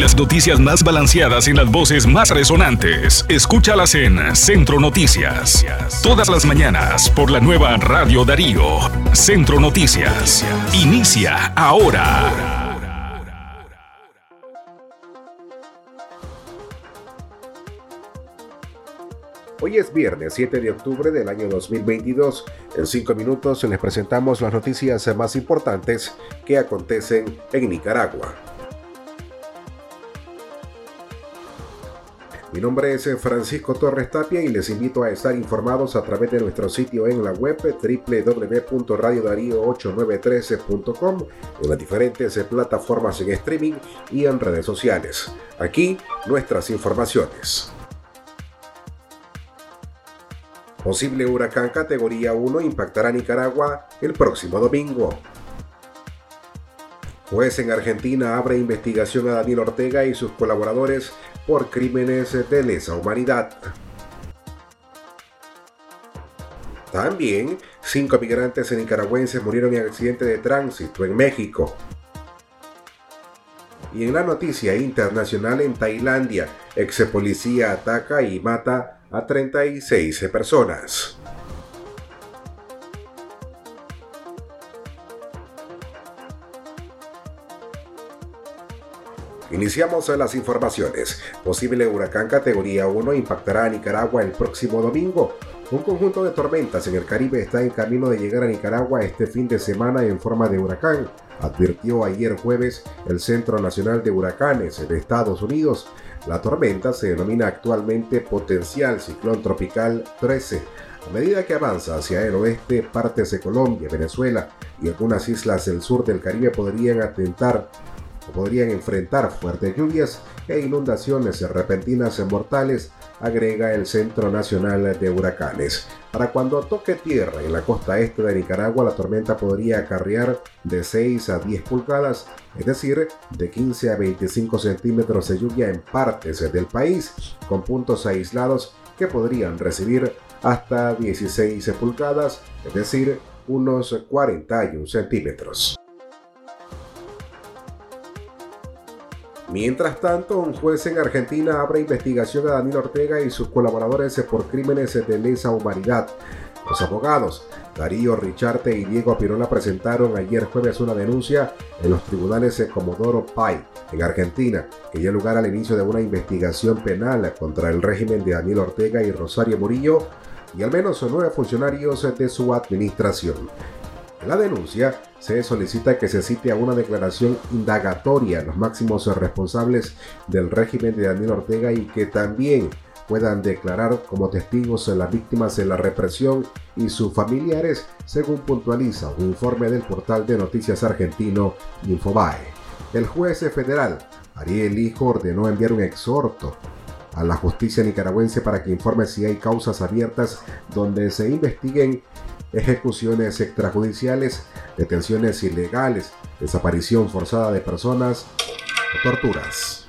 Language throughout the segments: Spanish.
Las noticias más balanceadas y las voces más resonantes. Escúchalas en Centro Noticias. Todas las mañanas por la nueva Radio Darío. Centro Noticias. Inicia ahora. Hoy es viernes 7 de octubre del año 2022. En cinco minutos les presentamos las noticias más importantes que acontecen en Nicaragua. Mi nombre es Francisco Torres Tapia y les invito a estar informados a través de nuestro sitio en la web www.radiodarío8913.com en las diferentes plataformas en streaming y en redes sociales. Aquí nuestras informaciones. Posible huracán categoría 1 impactará Nicaragua el próximo domingo. Juez en Argentina abre investigación a Daniel Ortega y sus colaboradores por crímenes de lesa humanidad. También, cinco migrantes nicaragüenses murieron en accidente de tránsito en México. Y en la noticia internacional en Tailandia, ex policía ataca y mata a 36 personas. Iniciamos las informaciones. Posible huracán categoría 1 impactará a Nicaragua el próximo domingo. Un conjunto de tormentas en el Caribe está en camino de llegar a Nicaragua este fin de semana en forma de huracán, advirtió ayer jueves el Centro Nacional de Huracanes de Estados Unidos. La tormenta se denomina actualmente potencial ciclón tropical 13. A medida que avanza hacia el oeste, partes de Colombia, Venezuela y algunas islas del sur del Caribe podrían atentar podrían enfrentar fuertes lluvias e inundaciones repentinas y mortales, agrega el Centro Nacional de Huracanes. Para cuando toque tierra en la costa este de Nicaragua, la tormenta podría acarrear de 6 a 10 pulgadas, es decir, de 15 a 25 centímetros de lluvia en partes del país, con puntos aislados que podrían recibir hasta 16 pulgadas, es decir, unos 41 centímetros. Mientras tanto, un juez en Argentina abre investigación a Daniel Ortega y sus colaboradores por crímenes de lesa humanidad. Los abogados Darío Richarte y Diego Pirola presentaron ayer jueves una denuncia en los tribunales de Comodoro Pai, en Argentina, que dio lugar al inicio de una investigación penal contra el régimen de Daniel Ortega y Rosario Murillo y al menos nueve funcionarios de su administración. En la denuncia se solicita que se cite a una declaración indagatoria a los máximos responsables del régimen de Daniel Ortega y que también puedan declarar como testigos las víctimas de la represión y sus familiares, según puntualiza un informe del portal de noticias argentino Infobae. El juez federal Ariel Hijo ordenó enviar un exhorto a la justicia nicaragüense para que informe si hay causas abiertas donde se investiguen ejecuciones extrajudiciales, detenciones ilegales, desaparición forzada de personas torturas.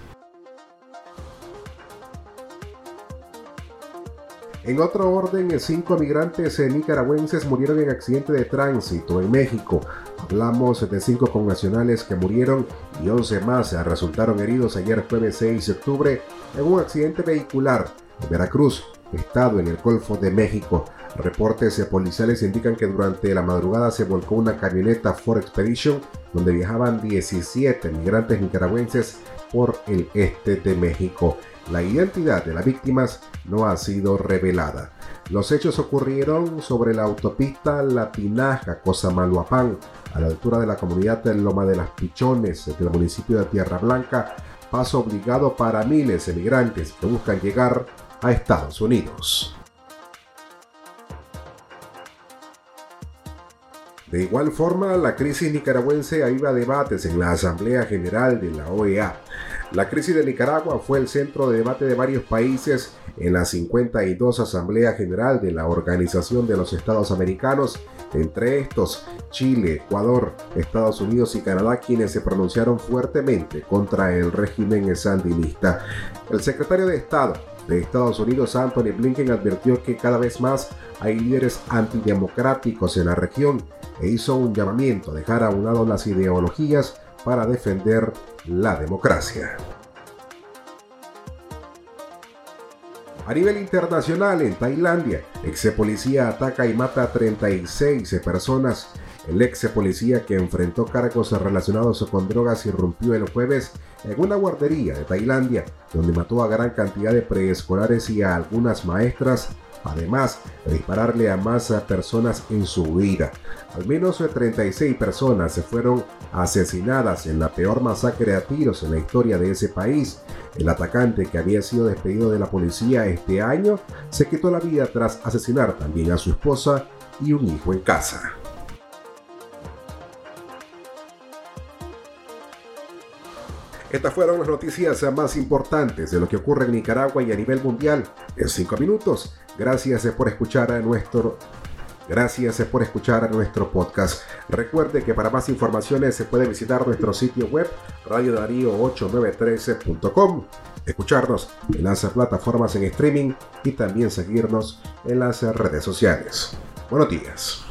En otro orden, cinco migrantes nicaragüenses murieron en accidente de tránsito en México. Hablamos de cinco connacionales que murieron y 11 más resultaron heridos ayer jueves 6 de octubre en un accidente vehicular en Veracruz, estado en el Golfo de México. Reportes policiales indican que durante la madrugada se volcó una camioneta Ford Expedition donde viajaban 17 migrantes nicaragüenses por el este de México. La identidad de las víctimas no ha sido revelada. Los hechos ocurrieron sobre la autopista Latinaja Cozamaluapán, a la altura de la comunidad de Loma de las Pichones del municipio de Tierra Blanca, paso obligado para miles de migrantes que buscan llegar a Estados Unidos. De igual forma, la crisis nicaragüense aviva debates en la Asamblea General de la OEA. La crisis de Nicaragua fue el centro de debate de varios países en la 52 Asamblea General de la Organización de los Estados Americanos, entre estos Chile, Ecuador, Estados Unidos y Canadá, quienes se pronunciaron fuertemente contra el régimen sandinista. El secretario de Estado de Estados Unidos, Anthony Blinken, advirtió que cada vez más hay líderes antidemocráticos en la región e hizo un llamamiento a dejar a un lado las ideologías para defender la democracia. A nivel internacional, en Tailandia, ex policía ataca y mata a 36 personas. El ex policía que enfrentó cargos relacionados con drogas irrumpió el jueves en una guardería de Tailandia, donde mató a gran cantidad de preescolares y a algunas maestras además de dispararle a más personas en su huida. Al menos 36 personas se fueron asesinadas en la peor masacre a tiros en la historia de ese país. El atacante que había sido despedido de la policía este año se quitó la vida tras asesinar también a su esposa y un hijo en casa. Estas fueron las noticias más importantes de lo que ocurre en Nicaragua y a nivel mundial en 5 minutos. Gracias por escuchar a nuestro Gracias por escuchar nuestro podcast. Recuerde que para más informaciones se puede visitar nuestro sitio web radiodarío8913.com, escucharnos en las plataformas en streaming y también seguirnos en las redes sociales. Buenos días.